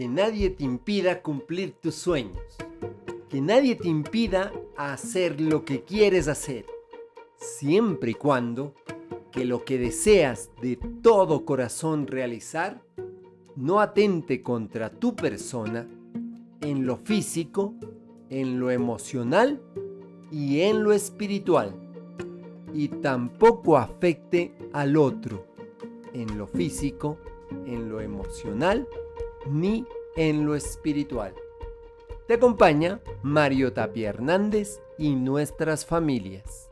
que nadie te impida cumplir tus sueños, que nadie te impida hacer lo que quieres hacer, siempre y cuando que lo que deseas de todo corazón realizar no atente contra tu persona en lo físico, en lo emocional y en lo espiritual, y tampoco afecte al otro en lo físico, en lo emocional ni en lo espiritual. Te acompaña Mario Tapia Hernández y nuestras familias.